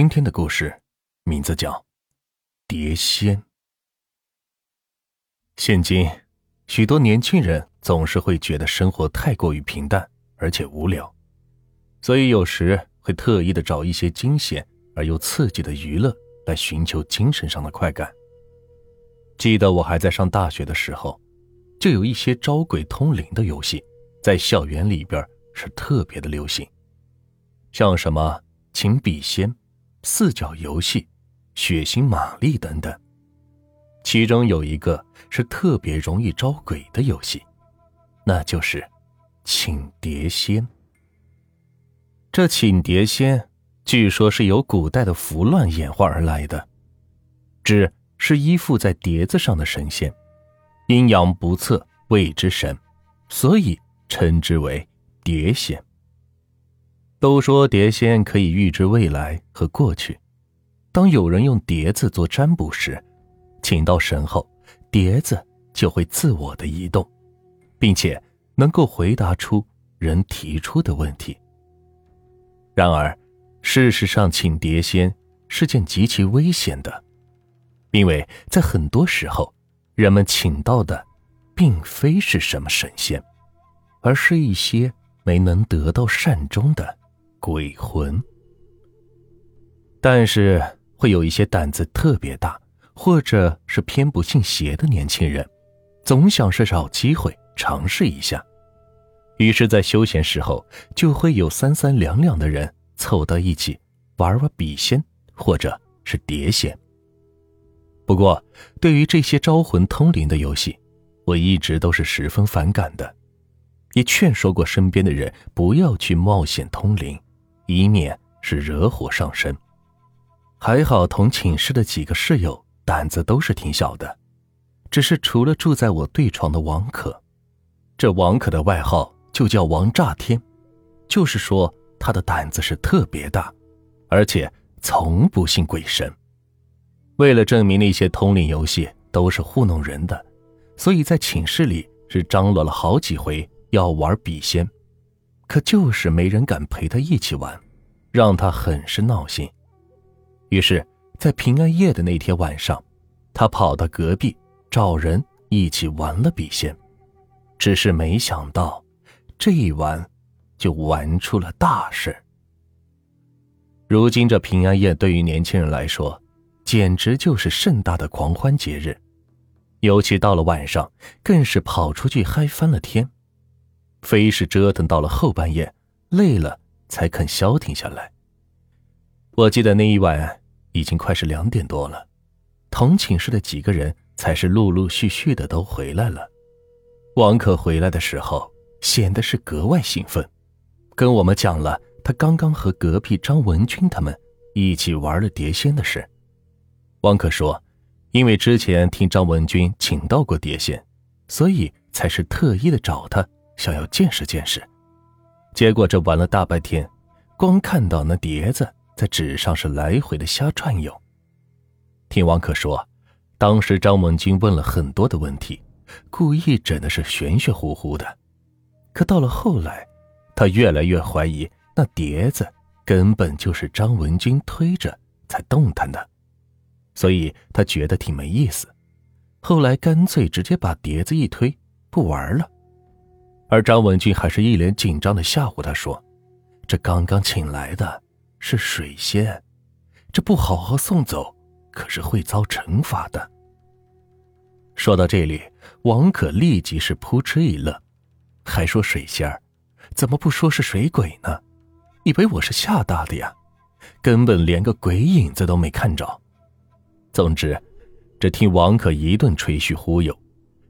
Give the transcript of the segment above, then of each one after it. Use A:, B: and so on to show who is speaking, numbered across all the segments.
A: 今天的故事名字叫《碟仙》。现今，许多年轻人总是会觉得生活太过于平淡而且无聊，所以有时会特意的找一些惊险而又刺激的娱乐来寻求精神上的快感。记得我还在上大学的时候，就有一些招鬼通灵的游戏，在校园里边是特别的流行，像什么请笔仙。四角游戏、血腥玛丽等等，其中有一个是特别容易招鬼的游戏，那就是请碟仙。这请碟仙据说是由古代的符乱演化而来的，指是依附在碟子上的神仙，阴阳不测谓之神，所以称之为碟仙。都说碟仙可以预知未来和过去。当有人用碟子做占卜时，请到神后，碟子就会自我的移动，并且能够回答出人提出的问题。然而，事实上，请碟仙是件极其危险的，因为在很多时候，人们请到的，并非是什么神仙，而是一些没能得到善终的。鬼魂，但是会有一些胆子特别大，或者是偏不信邪的年轻人，总想是找机会尝试一下。于是，在休闲时候，就会有三三两两的人凑到一起玩玩笔仙，或者是碟仙。不过，对于这些招魂通灵的游戏，我一直都是十分反感的，也劝说过身边的人不要去冒险通灵。以免是惹火上身。还好同寝室的几个室友胆子都是挺小的，只是除了住在我对床的王可，这王可的外号就叫王炸天，就是说他的胆子是特别大，而且从不信鬼神。为了证明那些通灵游戏都是糊弄人的，所以在寝室里是张罗了好几回要玩笔仙。可就是没人敢陪他一起玩，让他很是闹心。于是，在平安夜的那天晚上，他跑到隔壁找人一起玩了笔仙。只是没想到，这一玩就玩出了大事。如今这平安夜对于年轻人来说，简直就是盛大的狂欢节日，尤其到了晚上，更是跑出去嗨翻了天。非是折腾到了后半夜，累了才肯消停下来。我记得那一晚已经快是两点多了，同寝室的几个人才是陆陆续续的都回来了。王可回来的时候显得是格外兴奋，跟我们讲了他刚刚和隔壁张文军他们一起玩了碟仙的事。王可说，因为之前听张文军请到过碟仙，所以才是特意的找他。想要见识见识，结果这玩了大半天，光看到那碟子在纸上是来回的瞎转悠。听王可说，当时张文军问了很多的问题，故意整的是玄玄乎乎的。可到了后来，他越来越怀疑那碟子根本就是张文军推着才动弹的，所以他觉得挺没意思。后来干脆直接把碟子一推，不玩了。而张文俊还是一脸紧张的吓唬他说：“这刚刚请来的是水仙，这不好好送走，可是会遭惩罚的。”说到这里，王可立即是扑哧一乐，还说：“水仙儿，怎么不说是水鬼呢？以为我是吓大的呀？根本连个鬼影子都没看着。”总之，这听王可一顿吹嘘忽悠，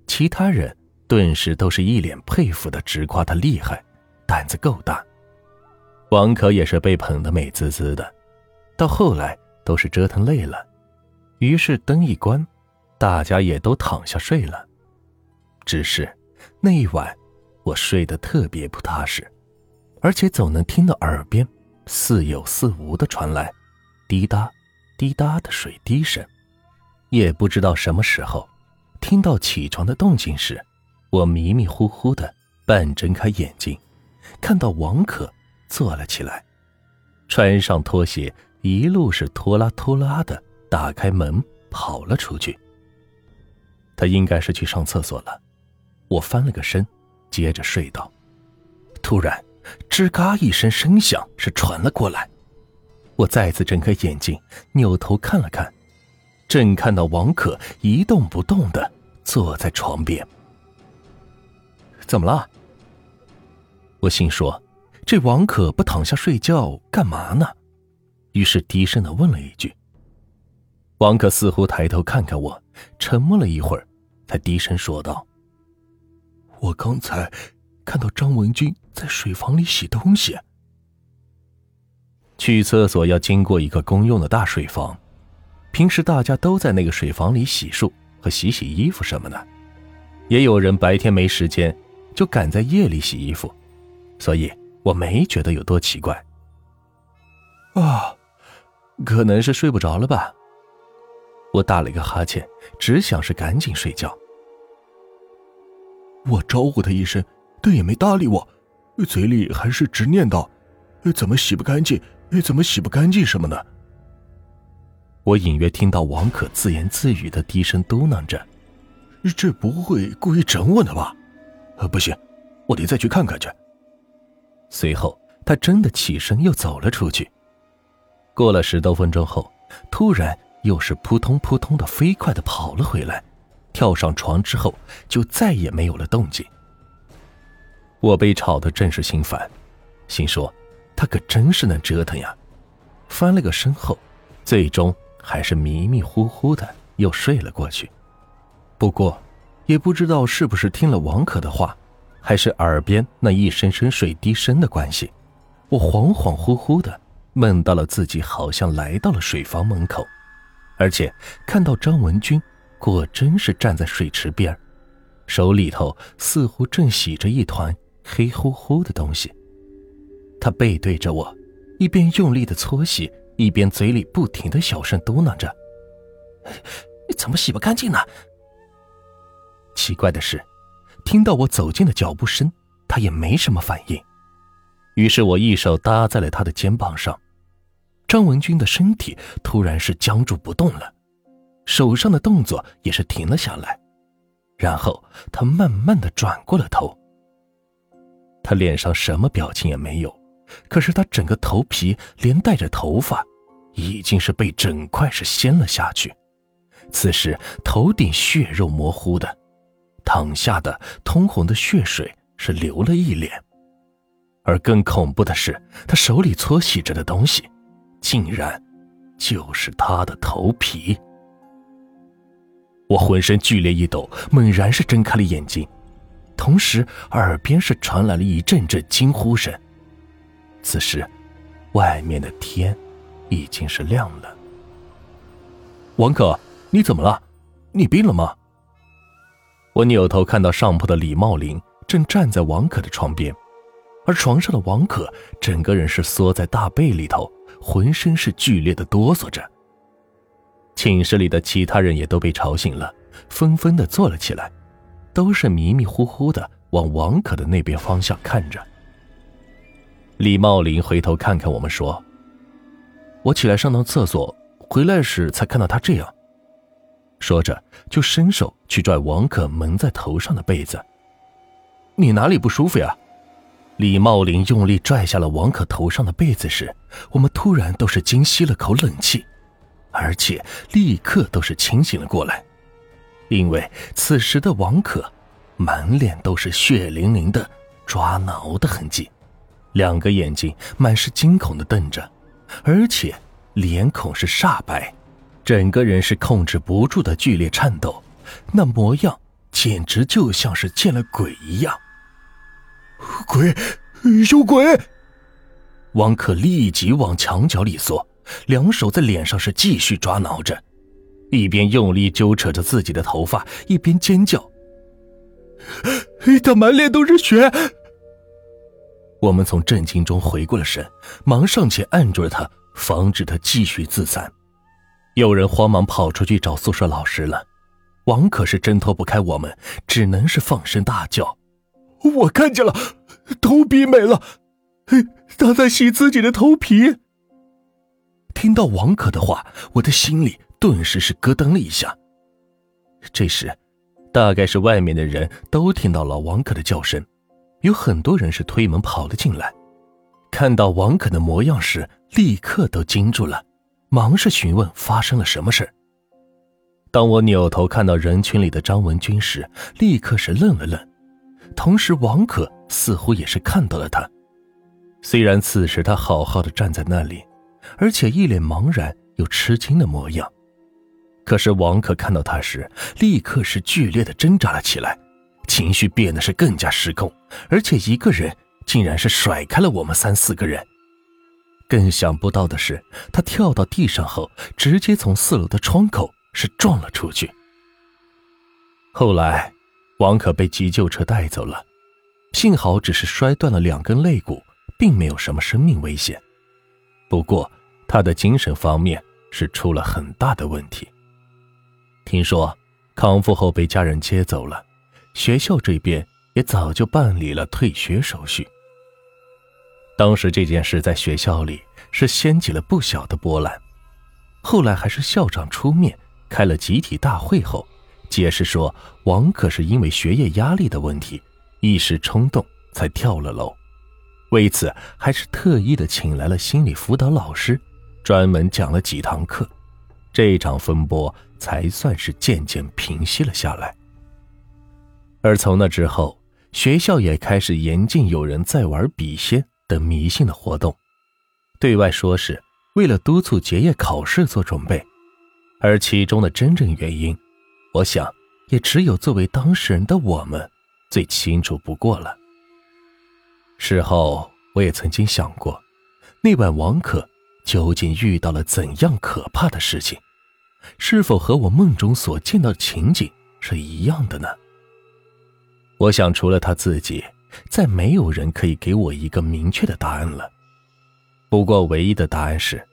A: 其他人。顿时都是一脸佩服的，直夸他厉害，胆子够大。王可也是被捧得美滋滋的。到后来都是折腾累了，于是灯一关，大家也都躺下睡了。只是那一晚，我睡得特别不踏实，而且总能听到耳边似有似无的传来滴答滴答的水滴声。也不知道什么时候，听到起床的动静时。我迷迷糊糊的半睁开眼睛，看到王可坐了起来，穿上拖鞋，一路是拖拉拖拉的打开门跑了出去。他应该是去上厕所了。我翻了个身，接着睡到。突然，吱嘎一声声响是传了过来。我再次睁开眼睛，扭头看了看，正看到王可一动不动的坐在床边。怎么了？我心说，这王可不躺下睡觉干嘛呢？于是低声的问了一句。王可似乎抬头看看我，沉默了一会儿，才低声说道：“我刚才看到张文军在水房里洗东西。”去厕所要经过一个公用的大水房，平时大家都在那个水房里洗漱和洗洗衣服什么的，也有人白天没时间，就赶在夜里洗衣服，所以我没觉得有多奇怪。啊，可能是睡不着了吧。我打了一个哈欠，只想是赶紧睡觉。我招呼他一声，他也没搭理我，嘴里还是直念叨：“怎么洗不干净？”怎么洗不干净什么呢？我隐约听到王可自言自语的低声嘟囔着：“这不会故意整我的吧？”呃，不行，我得再去看看去。随后，他真的起身又走了出去。过了十多分钟后，突然又是扑通扑通的飞快的跑了回来，跳上床之后就再也没有了动静。我被吵得正是心烦，心说。他可真是能折腾呀！翻了个身后，最终还是迷迷糊糊的又睡了过去。不过，也不知道是不是听了王可的话，还是耳边那一声声水滴声的关系，我恍恍惚惚的梦到了自己好像来到了水房门口，而且看到张文军果真是站在水池边，手里头似乎正洗着一团黑乎乎的东西。他背对着我，一边用力的搓洗，一边嘴里不停的小声嘟囔着：“ 怎么洗不干净呢？”奇怪的是，听到我走近的脚步声，他也没什么反应。于是我一手搭在了他的肩膀上，张文军的身体突然是僵住不动了，手上的动作也是停了下来，然后他慢慢的转过了头，他脸上什么表情也没有。可是他整个头皮连带着头发，已经是被整块是掀了下去。此时头顶血肉模糊的，淌下的通红的血水是流了一脸。而更恐怖的是，他手里搓洗着的东西，竟然就是他的头皮。我浑身剧烈一抖，猛然是睁开了眼睛，同时耳边是传来了一阵阵惊呼声。此时，外面的天已经是亮了。王可，你怎么了？你病了吗？我扭头看到上铺的李茂林正站在王可的床边，而床上的王可整个人是缩在大被里头，浑身是剧烈的哆嗦着。寝室里的其他人也都被吵醒了，纷纷的坐了起来，都是迷迷糊糊的往王可的那边方向看着。李茂林回头看看我们，说：“我起来上趟厕所，回来时才看到他这样。”说着，就伸手去拽王可蒙在头上的被子。“你哪里不舒服呀？”李茂林用力拽下了王可头上的被子时，我们突然都是惊吸了口冷气，而且立刻都是清醒了过来，因为此时的王可满脸都是血淋淋的抓挠的痕迹。两个眼睛满是惊恐的瞪着，而且脸孔是煞白，整个人是控制不住的剧烈颤抖，那模样简直就像是见了鬼一样。鬼，有鬼！王可立即往墙角里缩，两手在脸上是继续抓挠着，一边用力揪扯着自己的头发，一边尖叫：“他满脸都是血！”我们从震惊中回过了神，忙上前按住了他，防止他继续自残。有人慌忙跑出去找宿舍老师了。王可是挣脱不开我们，只能是放声大叫：“我看见了，头皮没了，他在洗自己的头皮。”听到王可的话，我的心里顿时是咯噔了一下。这时，大概是外面的人都听到了王可的叫声，有很多人是推门跑了进来，看到王可的模样时，立刻都惊住了，忙是询问发生了什么事。当我扭头看到人群里的张文军时，立刻是愣了愣，同时王可似乎也是看到了他。虽然此时他好好的站在那里，而且一脸茫然又吃惊的模样，可是王可看到他时，立刻是剧烈的挣扎了起来，情绪变得是更加失控，而且一个人竟然是甩开了我们三四个人。更想不到的是，他跳到地上后，直接从四楼的窗口。是撞了出去。后来，王可被急救车带走了，幸好只是摔断了两根肋骨，并没有什么生命危险。不过，他的精神方面是出了很大的问题。听说康复后被家人接走了，学校这边也早就办理了退学手续。当时这件事在学校里是掀起了不小的波澜，后来还是校长出面。开了集体大会后，解释说王可是因为学业压力的问题，一时冲动才跳了楼。为此，还是特意的请来了心理辅导老师，专门讲了几堂课。这场风波才算是渐渐平息了下来。而从那之后，学校也开始严禁有人在玩笔仙等迷信的活动，对外说是为了督促结业考试做准备。而其中的真正原因，我想也只有作为当事人的我们最清楚不过了。事后我也曾经想过，那晚王可究竟遇到了怎样可怕的事情？是否和我梦中所见到的情景是一样的呢？我想，除了他自己，再没有人可以给我一个明确的答案了。不过，唯一的答案是。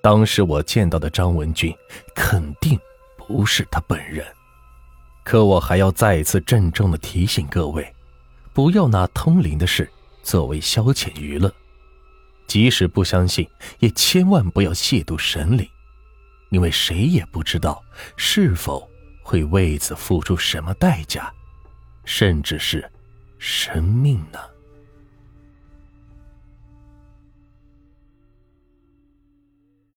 A: 当时我见到的张文俊，肯定不是他本人。可我还要再一次郑重的提醒各位，不要拿通灵的事作为消遣娱乐。即使不相信，也千万不要亵渎神灵，因为谁也不知道是否会为此付出什么代价，甚至是生命呢。